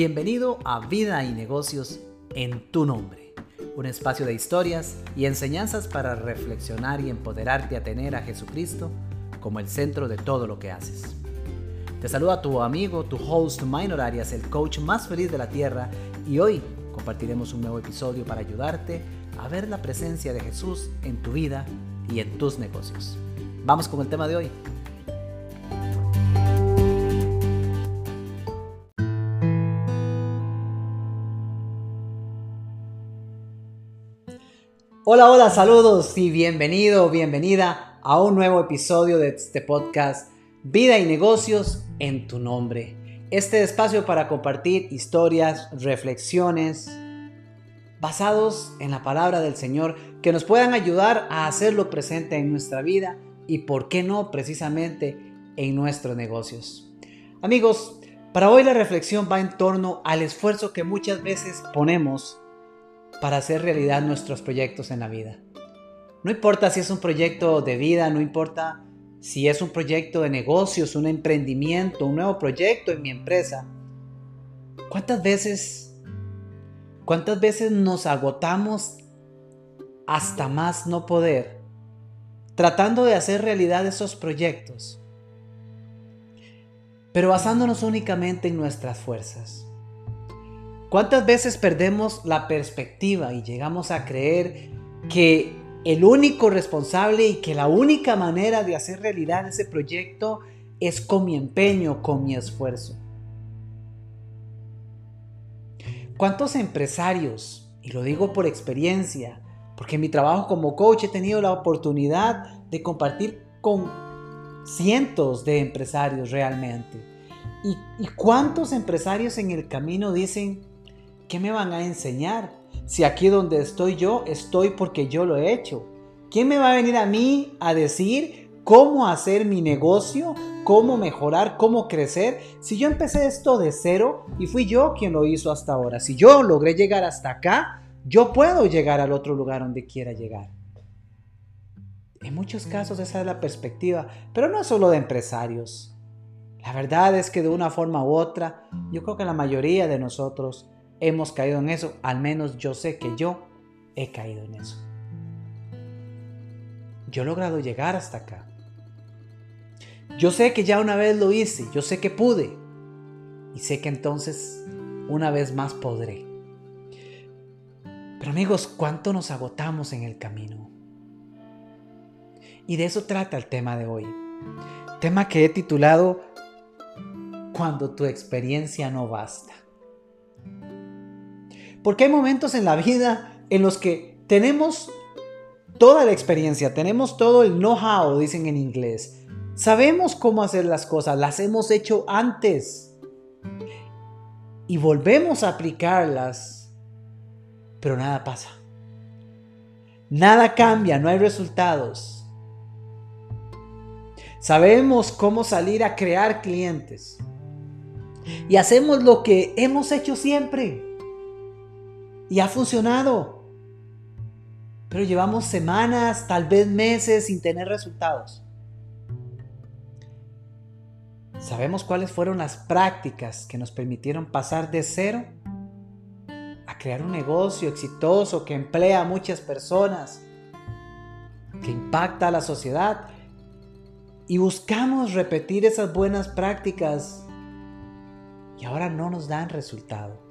Bienvenido a Vida y Negocios en tu nombre, un espacio de historias y enseñanzas para reflexionar y empoderarte a tener a Jesucristo como el centro de todo lo que haces. Te saluda tu amigo, tu host Minor Arias, el coach más feliz de la tierra, y hoy compartiremos un nuevo episodio para ayudarte a ver la presencia de Jesús en tu vida y en tus negocios. Vamos con el tema de hoy. Hola, hola, saludos y bienvenido, bienvenida a un nuevo episodio de este podcast Vida y negocios en tu nombre. Este espacio para compartir historias, reflexiones basados en la palabra del Señor que nos puedan ayudar a hacerlo presente en nuestra vida y, por qué no, precisamente en nuestros negocios. Amigos, para hoy la reflexión va en torno al esfuerzo que muchas veces ponemos para hacer realidad nuestros proyectos en la vida. No importa si es un proyecto de vida, no importa si es un proyecto de negocios, un emprendimiento, un nuevo proyecto en mi empresa. ¿Cuántas veces, cuántas veces nos agotamos hasta más no poder tratando de hacer realidad esos proyectos? Pero basándonos únicamente en nuestras fuerzas. ¿Cuántas veces perdemos la perspectiva y llegamos a creer que el único responsable y que la única manera de hacer realidad ese proyecto es con mi empeño, con mi esfuerzo? ¿Cuántos empresarios, y lo digo por experiencia, porque en mi trabajo como coach he tenido la oportunidad de compartir con cientos de empresarios realmente. ¿Y, y cuántos empresarios en el camino dicen, ¿qué me van a enseñar? Si aquí donde estoy yo, estoy porque yo lo he hecho. ¿Quién me va a venir a mí a decir cómo hacer mi negocio, cómo mejorar, cómo crecer? Si yo empecé esto de cero y fui yo quien lo hizo hasta ahora. Si yo logré llegar hasta acá, yo puedo llegar al otro lugar donde quiera llegar. En muchos casos esa es la perspectiva, pero no solo de empresarios. La verdad es que de una forma u otra, yo creo que la mayoría de nosotros hemos caído en eso, al menos yo sé que yo he caído en eso. Yo he logrado llegar hasta acá. Yo sé que ya una vez lo hice, yo sé que pude y sé que entonces una vez más podré. Pero amigos, ¿cuánto nos agotamos en el camino? Y de eso trata el tema de hoy. Tema que he titulado Cuando tu experiencia no basta. Porque hay momentos en la vida en los que tenemos toda la experiencia, tenemos todo el know-how, dicen en inglés. Sabemos cómo hacer las cosas, las hemos hecho antes. Y volvemos a aplicarlas, pero nada pasa. Nada cambia, no hay resultados. Sabemos cómo salir a crear clientes. Y hacemos lo que hemos hecho siempre. Y ha funcionado. Pero llevamos semanas, tal vez meses sin tener resultados. ¿Sabemos cuáles fueron las prácticas que nos permitieron pasar de cero a crear un negocio exitoso que emplea a muchas personas, que impacta a la sociedad? Y buscamos repetir esas buenas prácticas y ahora no nos dan resultado.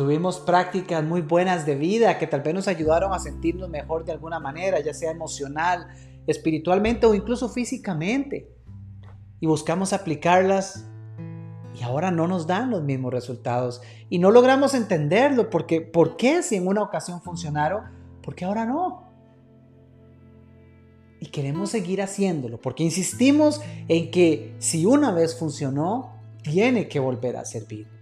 Tuvimos prácticas muy buenas de vida que tal vez nos ayudaron a sentirnos mejor de alguna manera, ya sea emocional, espiritualmente o incluso físicamente. Y buscamos aplicarlas y ahora no nos dan los mismos resultados. Y no logramos entenderlo porque ¿por qué si en una ocasión funcionaron? ¿Por qué ahora no? Y queremos seguir haciéndolo porque insistimos en que si una vez funcionó, tiene que volver a servir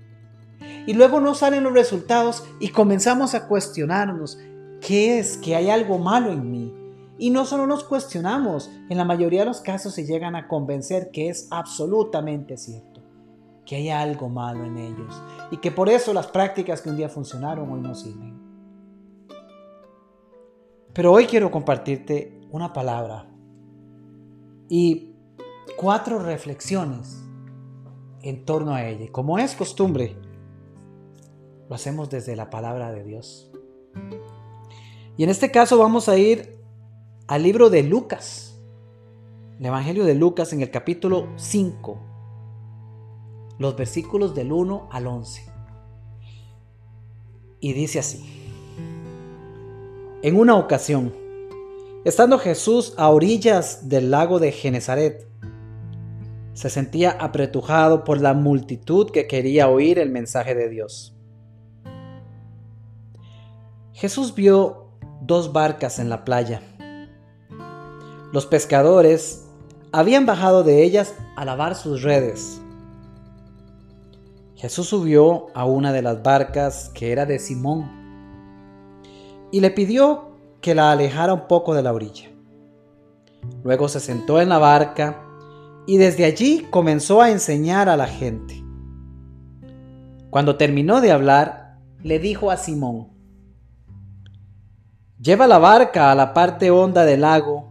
y luego no salen los resultados y comenzamos a cuestionarnos, ¿qué es? ¿Que hay algo malo en mí? Y no solo nos cuestionamos, en la mayoría de los casos se llegan a convencer que es absolutamente cierto, que hay algo malo en ellos y que por eso las prácticas que un día funcionaron hoy no sirven. Pero hoy quiero compartirte una palabra y cuatro reflexiones en torno a ella. como es costumbre, lo hacemos desde la palabra de Dios. Y en este caso vamos a ir al libro de Lucas, el Evangelio de Lucas en el capítulo 5, los versículos del 1 al 11. Y dice así, en una ocasión, estando Jesús a orillas del lago de Genezaret, se sentía apretujado por la multitud que quería oír el mensaje de Dios. Jesús vio dos barcas en la playa. Los pescadores habían bajado de ellas a lavar sus redes. Jesús subió a una de las barcas que era de Simón y le pidió que la alejara un poco de la orilla. Luego se sentó en la barca y desde allí comenzó a enseñar a la gente. Cuando terminó de hablar, le dijo a Simón, Lleva la barca a la parte honda del lago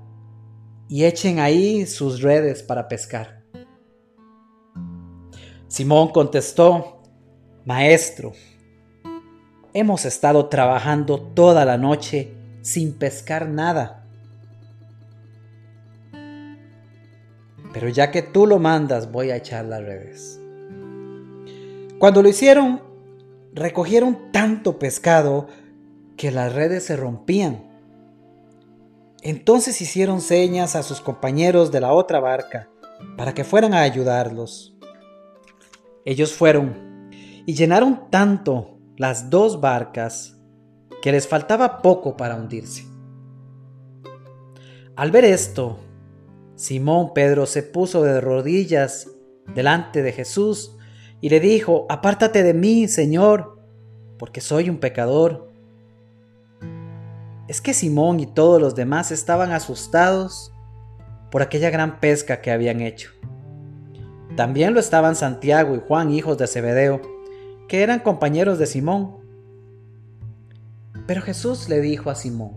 y echen ahí sus redes para pescar. Simón contestó, Maestro, hemos estado trabajando toda la noche sin pescar nada pero ya que tú lo mandas, voy a echar las redes. Cuando lo hicieron, recogieron tanto pescado que las redes se rompían. Entonces hicieron señas a sus compañeros de la otra barca para que fueran a ayudarlos. Ellos fueron y llenaron tanto las dos barcas que les faltaba poco para hundirse. Al ver esto, Simón Pedro se puso de rodillas delante de Jesús y le dijo, Apártate de mí, Señor, porque soy un pecador. Es que Simón y todos los demás estaban asustados por aquella gran pesca que habían hecho. También lo estaban Santiago y Juan, hijos de Zebedeo, que eran compañeros de Simón. Pero Jesús le dijo a Simón,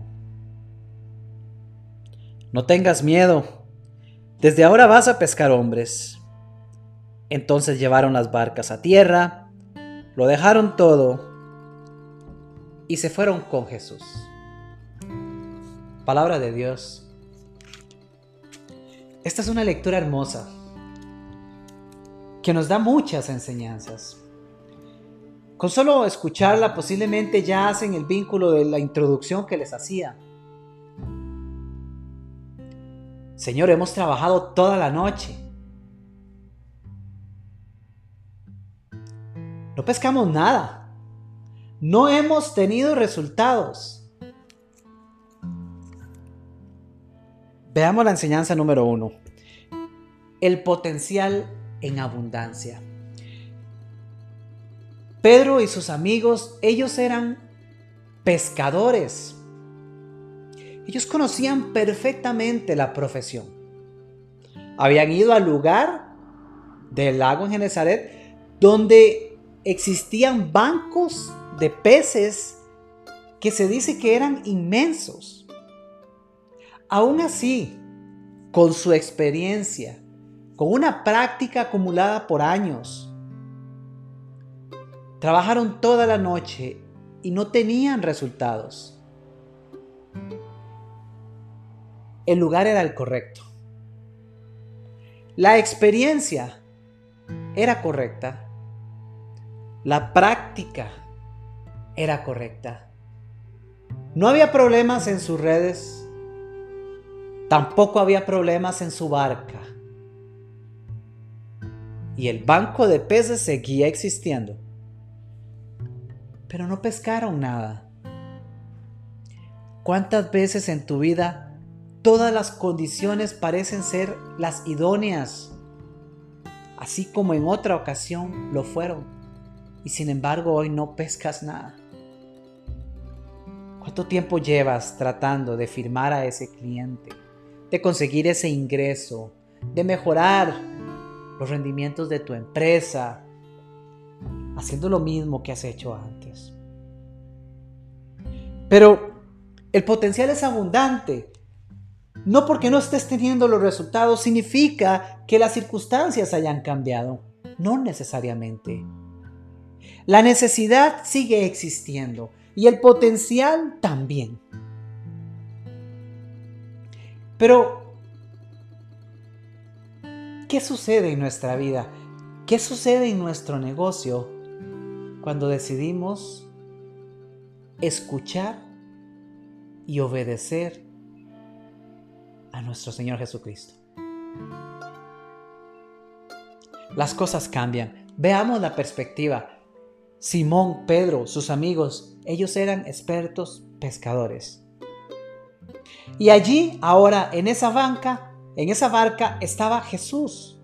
No tengas miedo, desde ahora vas a pescar hombres. Entonces llevaron las barcas a tierra, lo dejaron todo y se fueron con Jesús. Palabra de Dios. Esta es una lectura hermosa que nos da muchas enseñanzas. Con solo escucharla posiblemente ya hacen el vínculo de la introducción que les hacía. Señor, hemos trabajado toda la noche. No pescamos nada. No hemos tenido resultados. Veamos la enseñanza número uno. El potencial en abundancia. Pedro y sus amigos, ellos eran pescadores. Ellos conocían perfectamente la profesión. Habían ido al lugar del lago en Genezaret donde existían bancos de peces que se dice que eran inmensos. Aún así, con su experiencia, con una práctica acumulada por años, trabajaron toda la noche y no tenían resultados el lugar era el correcto. La experiencia era correcta. La práctica era correcta. No había problemas en sus redes. Tampoco había problemas en su barca. Y el banco de peces seguía existiendo. Pero no pescaron nada. ¿Cuántas veces en tu vida Todas las condiciones parecen ser las idóneas, así como en otra ocasión lo fueron, y sin embargo hoy no pescas nada. ¿Cuánto tiempo llevas tratando de firmar a ese cliente, de conseguir ese ingreso, de mejorar los rendimientos de tu empresa, haciendo lo mismo que has hecho antes? Pero el potencial es abundante No porque no estés teniendo los resultados significa que las circunstancias hayan cambiado. No necesariamente. La necesidad sigue existiendo y el potencial también. Pero, ¿qué sucede en nuestra vida? ¿Qué sucede en nuestro negocio cuando decidimos escuchar y obedecer a nuestro Señor Jesucristo? Las cosas cambian. Veamos la perspectiva. Simón, Pedro, sus amigos, ellos eran expertos pescadores. Y allí, ahora, en esa banca, en esa barca, estaba Jesús.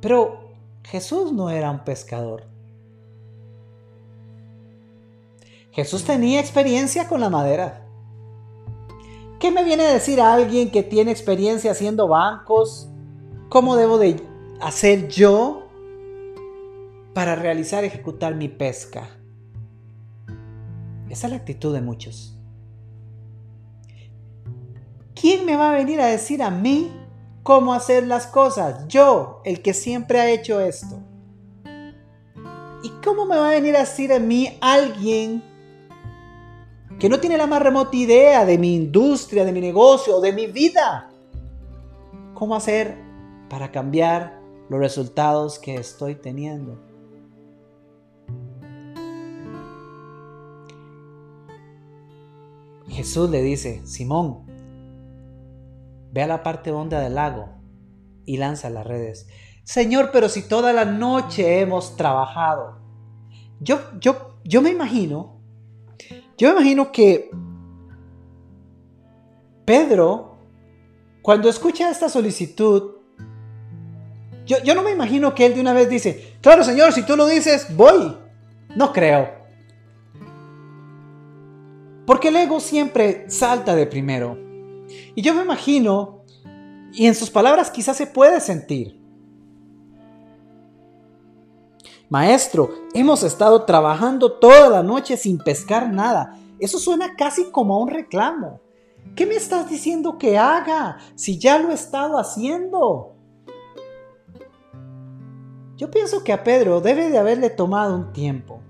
Pero Jesús no era un pescador. Jesús tenía experiencia con la madera. ¿Qué me viene a decir alguien que tiene experiencia haciendo bancos? ¿Cómo debo de hacer yo para realizar, ejecutar mi pesca? Esa es la actitud de muchos. ¿Quién me va a venir a decir a mí cómo hacer las cosas? Yo, el que siempre ha hecho esto. ¿Y cómo me va a venir a decir a mí alguien que no tiene la más remota idea de mi industria, de mi negocio, de mi vida? ¿Cómo hacer para cambiar los resultados que estoy teniendo? Jesús le dice, Simón, ve a la parte honda del lago y lanza las redes. Señor, pero si toda la noche hemos trabajado. Yo, yo, yo me imagino, yo me imagino que Pedro, cuando escucha esta solicitud, yo, yo no me imagino que él de una vez dice, claro Señor, si tú lo dices, voy. No creo. Porque el ego siempre salta de primero. Y yo me imagino, y en sus palabras quizás se puede sentir. Maestro, hemos estado trabajando toda la noche sin pescar nada. Eso suena casi como a un reclamo. ¿Qué me estás diciendo que haga si ya lo he estado haciendo? Yo pienso que a Pedro debe de haberle tomado un tiempo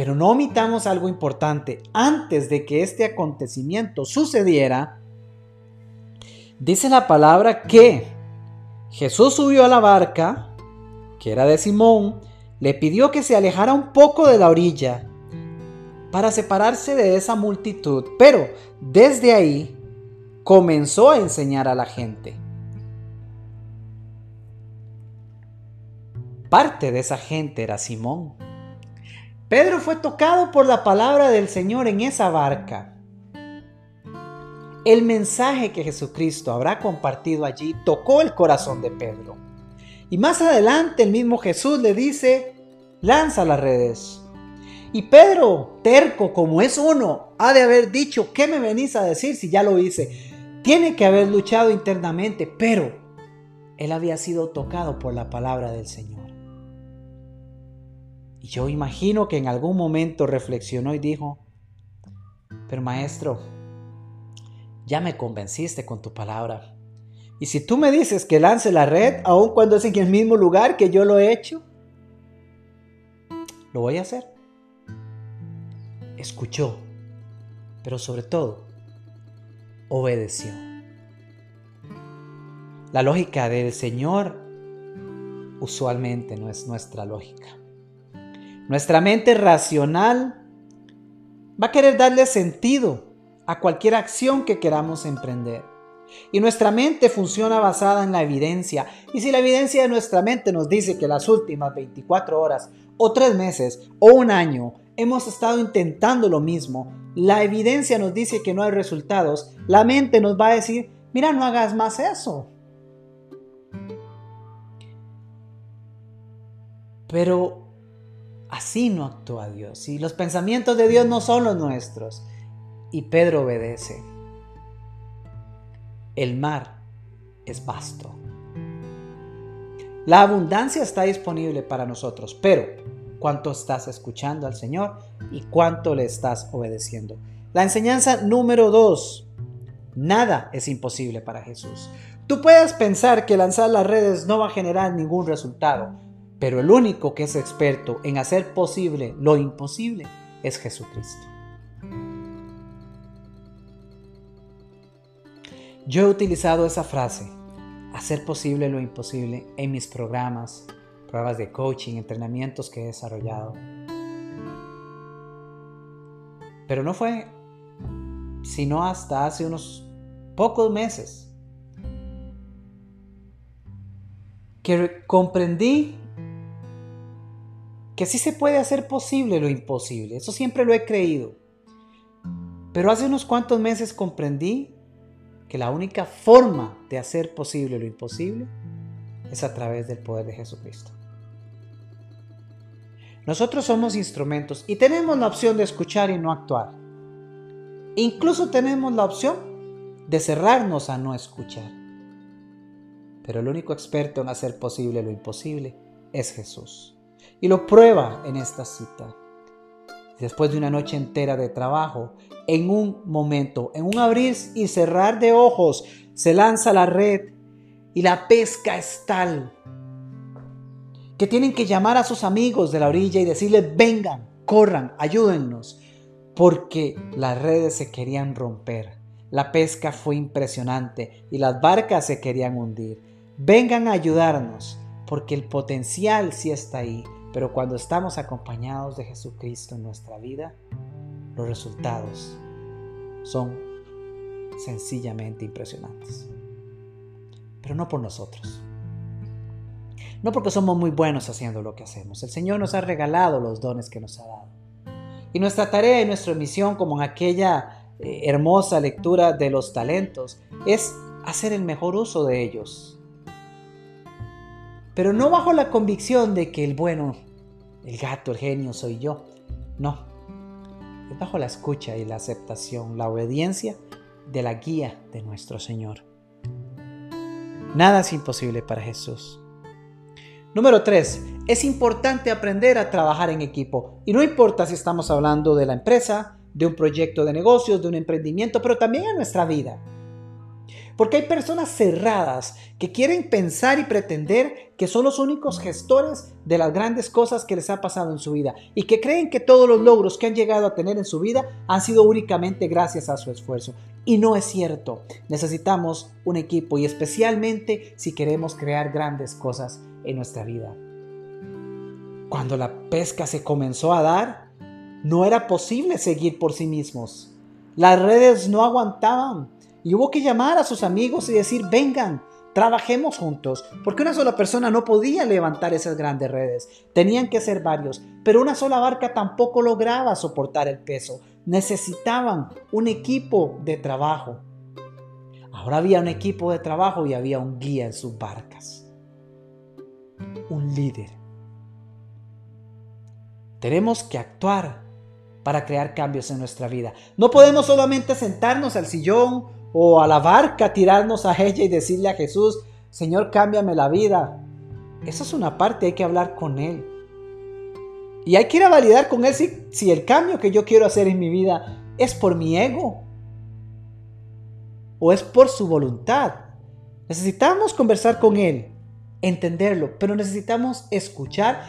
pero no omitamos algo importante. Antes de que este acontecimiento sucediera, dice la palabra que Jesús subió a la barca, que era de Simón, le pidió que se alejara un poco de la orilla para separarse de esa multitud, pero desde ahí comenzó a enseñar a la gente. Parte de esa gente era Simón. Pedro fue tocado por la palabra del Señor en esa barca. El mensaje que Jesucristo habrá compartido allí tocó el corazón de Pedro. Y más adelante el mismo Jesús le dice, lanza las redes. Y Pedro, terco como es uno, ha de haber dicho, ¿qué me venís a decir si ya lo hice? Tiene que haber luchado internamente, pero él había sido tocado por la palabra del Señor. Y yo imagino que en algún momento reflexionó y dijo, pero maestro, ya me convenciste con tu palabra. Y si tú me dices que lance la red, aun cuando es en el mismo lugar que yo lo he hecho, lo voy a hacer. Escuchó, pero sobre todo, obedeció. La lógica del Señor usualmente no es nuestra lógica. Nuestra mente racional va a querer darle sentido a cualquier acción que queramos emprender. Y nuestra mente funciona basada en la evidencia. Y si la evidencia de nuestra mente nos dice que las últimas 24 horas o 3 meses o un año hemos estado intentando lo mismo, la evidencia nos dice que no hay resultados, la mente nos va a decir, mira, no hagas más eso. Pero Así no actúa Dios. Y los pensamientos de Dios no son los nuestros. Y Pedro obedece. El mar es vasto. La abundancia está disponible para nosotros, pero cuánto estás escuchando al Señor y cuánto le estás obedeciendo. La enseñanza número dos, nada es imposible para Jesús. Tú puedes pensar que lanzar las redes no va a generar ningún resultado, pero el único que es experto en hacer posible lo imposible es Jesucristo. Yo he utilizado esa frase, hacer posible lo imposible, en mis programas, pruebas de coaching, entrenamientos que he desarrollado. Pero no fue sino hasta hace unos pocos meses que comprendí que sí se puede hacer posible lo imposible. Eso siempre lo he creído. Pero hace unos cuantos meses comprendí que la única forma de hacer posible lo imposible es a través del poder de Jesucristo. Nosotros somos instrumentos y tenemos la opción de escuchar y no actuar. Incluso tenemos la opción de cerrarnos a no escuchar. Pero el único experto en hacer posible lo imposible es Jesús. Y lo prueba en esta cita. Después de una noche entera de trabajo, en un momento, en un abrir y cerrar de ojos, se lanza la red y la pesca es tal que tienen que llamar a sus amigos de la orilla y decirles, vengan, corran, ayúdennos, porque las redes se querían romper. La pesca fue impresionante y las barcas se querían hundir. Vengan a ayudarnos, porque el potencial sí está ahí, pero cuando estamos acompañados de Jesucristo en nuestra vida, los resultados son sencillamente impresionantes. Pero no por nosotros. No porque somos muy buenos haciendo lo que hacemos. El Señor nos ha regalado los dones que nos ha dado. Y nuestra tarea y nuestra misión, como en aquella eh, hermosa lectura de los talentos, es hacer el mejor uso de ellos pero no bajo la convicción de que el bueno, el gato, el genio soy yo. No, es bajo la escucha y la aceptación, la obediencia de la guía de nuestro Señor. Nada es imposible para Jesús. Número 3. Es importante aprender a trabajar en equipo. Y no importa si estamos hablando de la empresa, de un proyecto de negocios, de un emprendimiento, pero también en nuestra vida. Porque hay personas cerradas que quieren pensar y pretender que son los únicos gestores de las grandes cosas que les ha pasado en su vida y que creen que todos los logros que han llegado a tener en su vida han sido únicamente gracias a su esfuerzo. Y no es cierto. Necesitamos un equipo y especialmente si queremos crear grandes cosas en nuestra vida. Cuando la pesca se comenzó a dar, no era posible seguir por sí mismos. Las redes no aguantaban y hubo que llamar a sus amigos y decir, vengan, trabajemos juntos, porque una sola persona no podía levantar esas grandes redes, tenían que ser varios, pero una sola barca tampoco lograba soportar el peso, necesitaban un equipo de trabajo. Ahora había un equipo de trabajo y había un guía en sus barcas, un líder. Tenemos que actuar para crear cambios en nuestra vida. No podemos solamente sentarnos al sillón o a la barca, tirarnos a ella y decirle a Jesús, Señor, cámbiame la vida. Esa es una parte, hay que hablar con Él. Y hay que ir a validar con Él si, si el cambio que yo quiero hacer en mi vida es por mi ego o es por su voluntad. Necesitamos conversar con Él, entenderlo, pero necesitamos escuchar,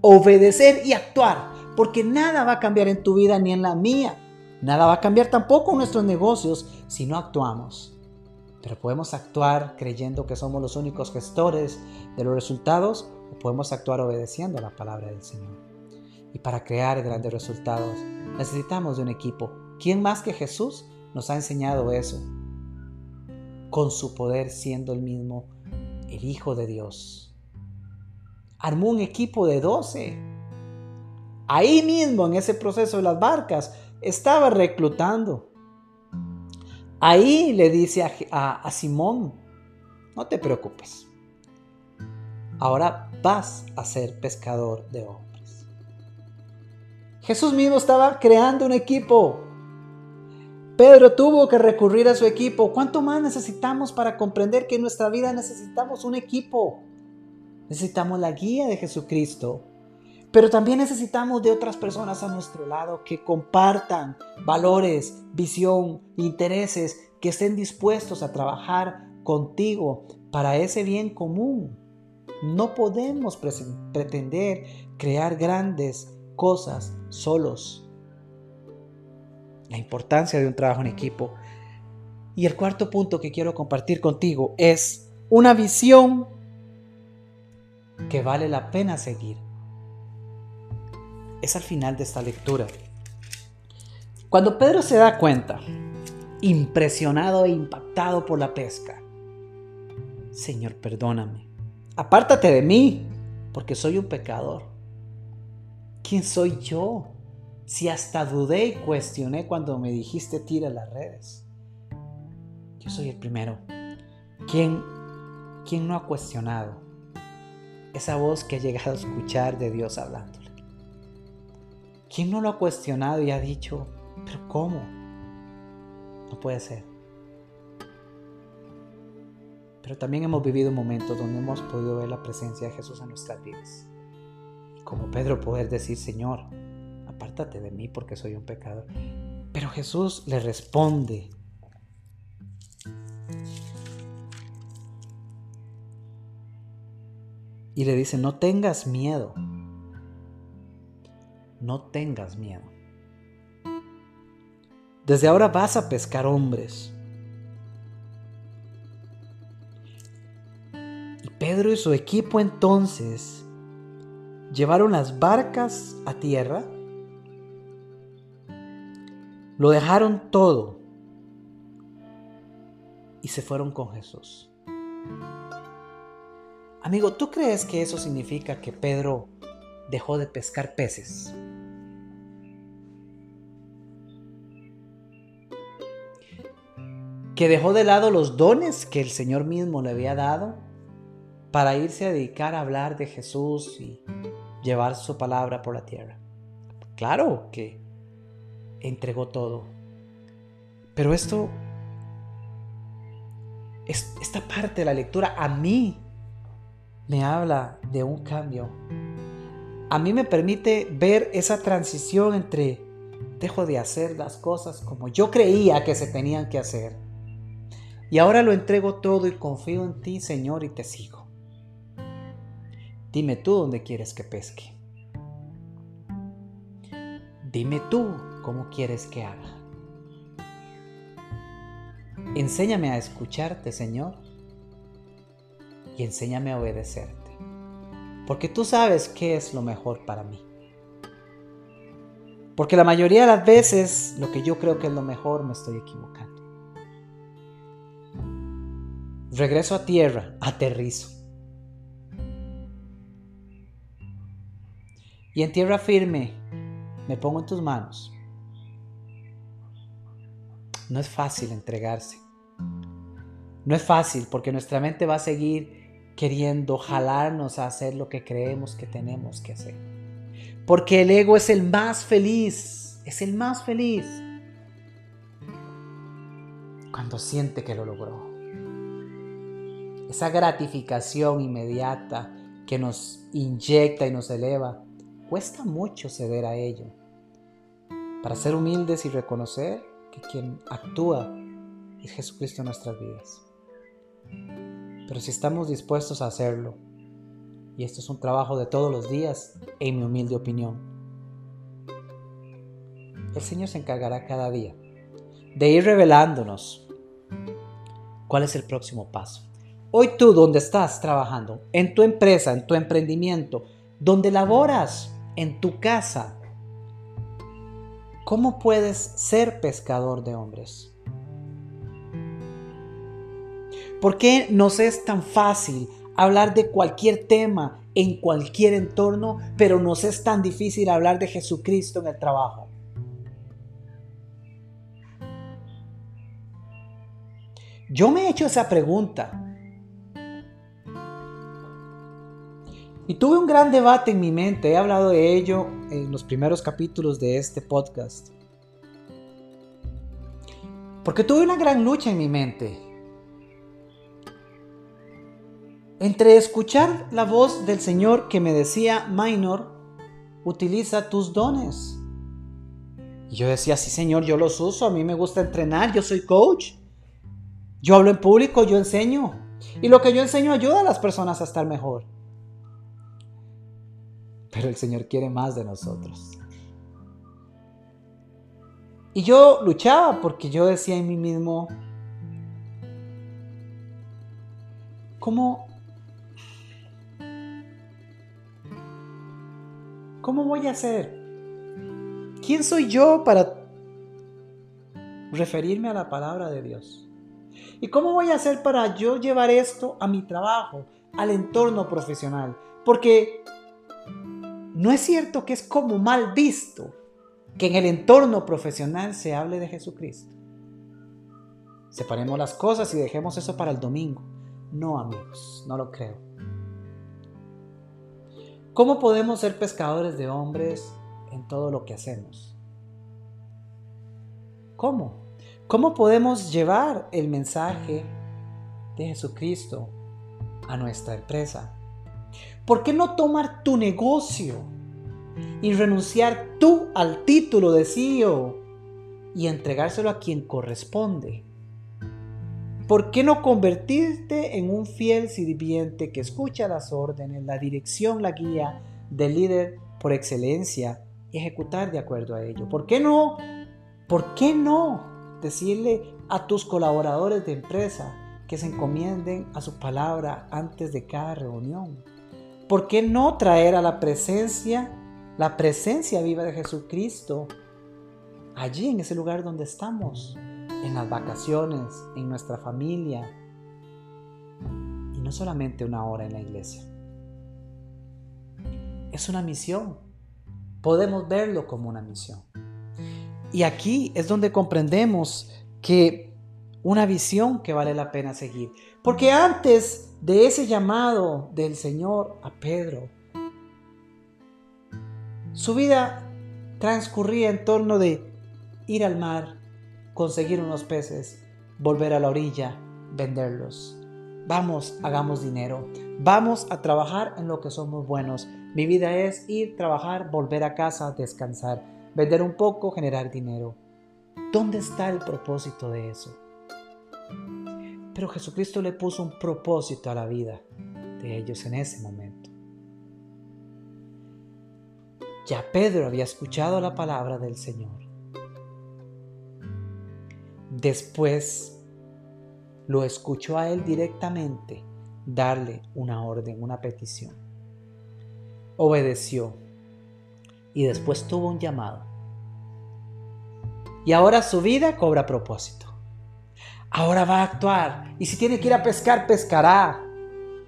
obedecer y actuar, porque nada va a cambiar en tu vida ni en la mía Nada va a cambiar tampoco nuestros negocios si no actuamos. Pero podemos actuar creyendo que somos los únicos gestores de los resultados o podemos actuar obedeciendo a la palabra del Señor. Y para crear grandes resultados necesitamos de un equipo. ¿Quién más que Jesús nos ha enseñado eso? Con su poder siendo el mismo el Hijo de Dios. Armó un equipo de doce. Ahí mismo, en ese proceso de las barcas, estaba reclutando. Ahí le dice a, Simón, no te preocupes, ahora vas a ser pescador de hombres. Jesús mismo estaba creando un equipo. Pedro tuvo que recurrir a su equipo. ¿Cuánto más necesitamos para comprender que en nuestra vida necesitamos un equipo? Necesitamos la guía de Jesucristo Pero también necesitamos de otras personas a nuestro lado que compartan valores, visión, intereses, que estén dispuestos a trabajar contigo para ese bien común. No podemos pretender crear grandes cosas solos. La importancia de un trabajo en equipo. Y el cuarto punto que quiero compartir contigo es una visión que vale la pena seguir. Es al final de esta lectura. Cuando Pedro se da cuenta, impresionado e impactado por la pesca, Señor, perdóname, apártate de mí, porque soy un pecador. ¿Quién soy yo? Si hasta dudé y cuestioné cuando me dijiste tira las redes. Yo soy el primero. ¿Quién, quién no ha cuestionado esa voz que ha llegado a escuchar de Dios hablándole? ¿Quién no lo ha cuestionado y ha dicho, pero cómo? No puede ser. Pero también hemos vivido momentos donde hemos podido ver la presencia de Jesús en nuestras vidas. Como Pedro poder decir, Señor, apártate de mí porque soy un pecador. Pero Jesús le responde. Y le dice, no tengas miedo. No tengas miedo. Desde ahora vas a pescar hombres. Y Pedro y su equipo entonces llevaron las barcas a tierra, lo dejaron todo y se fueron con Jesús. Amigo, ¿tú crees que eso significa que Pedro dejó de pescar peces? ¿Que dejó de lado los dones que el Señor mismo le había dado para irse a dedicar a hablar de Jesús y llevar su palabra por la tierra. Claro que entregó todo. Pero esto, esta parte de la lectura a mí me habla de un cambio. A mí me permite ver esa transición entre dejo de hacer las cosas como yo creía que se tenían que hacer. Y ahora lo entrego todo y confío en ti, Señor, y te sigo. Dime tú dónde quieres que pesque. Dime tú cómo quieres que haga. Enséñame a escucharte, Señor, y enséñame a obedecerte, porque tú sabes qué es lo mejor para mí. Porque la mayoría de las veces lo que yo creo que es lo mejor me estoy equivocando. Regreso a tierra, aterrizo. y en tierra firme me pongo en tus manos. No es fácil entregarse. No es fácil porque nuestra mente va a seguir queriendo jalarnos a hacer lo que creemos que tenemos que hacer. Porque el ego es el más feliz, es el más feliz cuando siente que lo logró. Esa gratificación inmediata que nos inyecta y nos eleva Cuesta mucho ceder a ello. Para ser humildes y reconocer que quien actúa es Jesucristo en nuestras vidas. Pero si estamos dispuestos a hacerlo, y esto es un trabajo de todos los días, en mi humilde opinión, el Señor se encargará cada día de ir revelándonos cuál es el próximo paso. Hoy tú, donde estás trabajando, en tu empresa, en tu emprendimiento, donde laboras, en tu casa. ¿Cómo puedes ser pescador de hombres? ¿Por qué nos es tan fácil hablar de cualquier tema en cualquier entorno, pero nos es tan difícil hablar de Jesucristo en el trabajo? Yo me he hecho esa pregunta Y tuve un gran debate en mi mente, he hablado de ello en los primeros capítulos de este podcast. Porque tuve una gran lucha en mi mente. Entre escuchar la voz del Señor que me decía minor utiliza tus dones. Y yo decía, sí Señor, yo los uso, a mí me gusta entrenar, yo soy coach. Yo hablo en público, yo enseño. Y lo que yo enseño ayuda a las personas a estar mejor. Pero el Señor quiere más de nosotros. Y yo luchaba porque yo decía en mí mismo, ¿cómo, ¿cómo voy a hacer? ¿Quién soy yo para referirme a la palabra de Dios? ¿Y cómo voy a hacer para yo llevar esto a mi trabajo, al entorno profesional? Porque no es cierto que es como mal visto que en el entorno profesional se hable de Jesucristo. Separemos las cosas y dejemos eso para el domingo. No, amigos, no lo creo. ¿Cómo podemos ser pescadores de hombres en todo lo que hacemos? ¿Cómo? ¿Cómo podemos llevar el mensaje de Jesucristo a nuestra empresa? ¿Por qué no tomar tu negocio y renunciar tú al título de CEO y entregárselo a quien corresponde? ¿Por qué no convertirte en un fiel sirviente que escucha las órdenes, la dirección, la guía del líder por excelencia y ejecutar de acuerdo a ello? ¿Por qué no? ¿Por qué no decirle a tus colaboradores de empresa que se encomienden a su palabra antes de cada reunión? ¿Por qué no traer a la presencia la presencia viva de Jesucristo allí en ese lugar donde estamos, en las vacaciones, en nuestra familia, y no solamente una hora en la iglesia. Es una misión. Podemos verlo como una misión. Y aquí es donde comprendemos que una visión que vale la pena seguir. Porque antes de ese llamado del Señor a Pedro, su vida transcurría en torno de ir al mar, conseguir unos peces, volver a la orilla, venderlos. Vamos, hagamos dinero. Vamos a trabajar en lo que somos buenos. Mi vida es ir, trabajar, volver a casa, descansar, vender un poco, generar dinero. ¿Dónde está el propósito de eso? Pero Jesucristo le puso un propósito a la vida de ellos en ese momento. Ya Pedro había escuchado la palabra del Señor. Después lo escuchó a él directamente darle una orden, una petición. Obedeció y después tuvo un llamado. Y ahora su vida cobra propósito. Ahora va a actuar y si tiene que ir a pescar, pescará.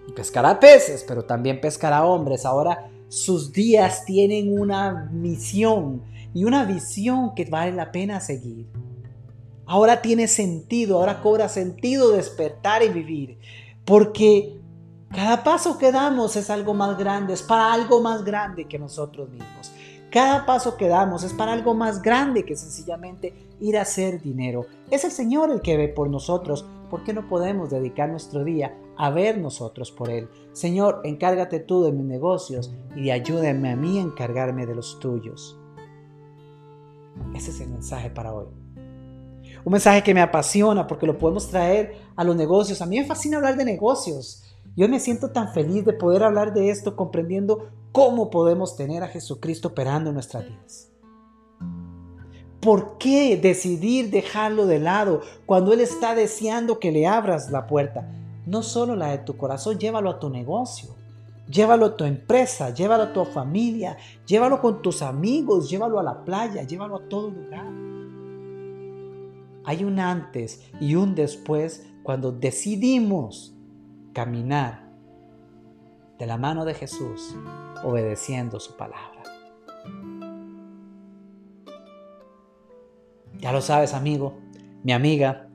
Y pescará peces, pero también pescará hombres. Ahora sus días tienen una misión y una visión que vale la pena seguir. Ahora tiene sentido, ahora cobra sentido despertar y vivir, porque cada paso que damos es algo más grande, es para algo más grande que nosotros mismos. Cada paso que damos es para algo más grande que sencillamente ir a hacer dinero. Es el Señor el que ve por nosotros. ¿Por qué no podemos dedicar nuestro día a ver nosotros por Él. Señor, encárgate tú de mis negocios y ayúdame a mí a encargarme de los tuyos. Ese es el mensaje para hoy. Un mensaje que me apasiona porque lo podemos traer a los negocios. A mí me fascina hablar de negocios. Yo me siento tan feliz de poder hablar de esto comprendiendo cómo podemos tener a Jesucristo operando en nuestras vidas. ¿Por qué decidir dejarlo de lado cuando Él está deseando que le abras la puerta? No solo la de tu corazón, llévalo a tu negocio, llévalo a tu empresa, llévalo a tu familia, llévalo con tus amigos, llévalo a la playa, llévalo a todo lugar. Hay un antes y un después cuando decidimos caminar de la mano de Jesús, obedeciendo su palabra. Ya lo sabes, amigo, mi amiga,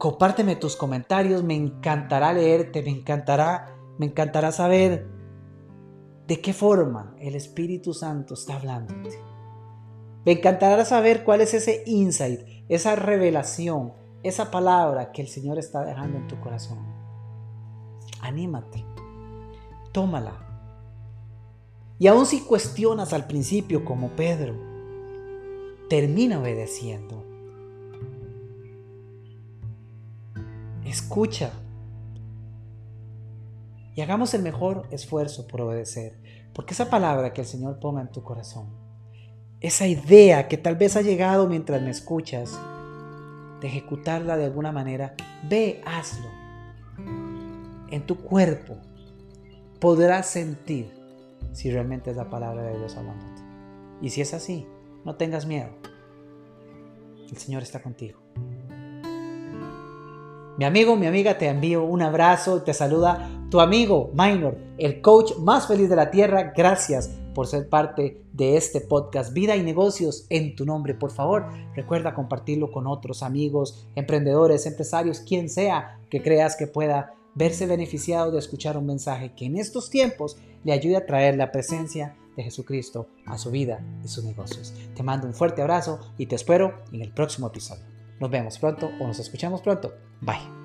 Compárteme tus comentarios, me encantará leerte, me encantará, me encantará saber de qué forma el Espíritu Santo está hablándote. Me encantará saber cuál es ese insight, esa revelación, esa palabra que el Señor está dejando en tu corazón. Anímate, tómala, Y aun si cuestionas al principio como Pedro, termina obedeciendo. Escucha. Y hagamos el mejor esfuerzo por obedecer. Porque esa palabra que el Señor ponga en tu corazón, esa idea que tal vez ha llegado mientras me escuchas, de ejecutarla de alguna manera, ve, hazlo. En tu cuerpo podrás sentir si realmente es la palabra de Dios hablándote. Y si es así, no tengas miedo. El Señor está contigo. Mi amigo, mi amiga, te envío un abrazo, te saluda tu amigo Minor, el coach más feliz de la tierra. Gracias por ser parte de este podcast Vida y Negocios en tu nombre. Por favor, recuerda compartirlo con otros amigos, emprendedores, empresarios, quien sea que creas que pueda verse beneficiado de escuchar un mensaje que en estos tiempos le ayude a traer la presencia de Jesucristo a su vida y sus negocios. Te mando un fuerte abrazo y te espero en el próximo episodio. Nos vemos pronto o nos escuchamos pronto. Bye.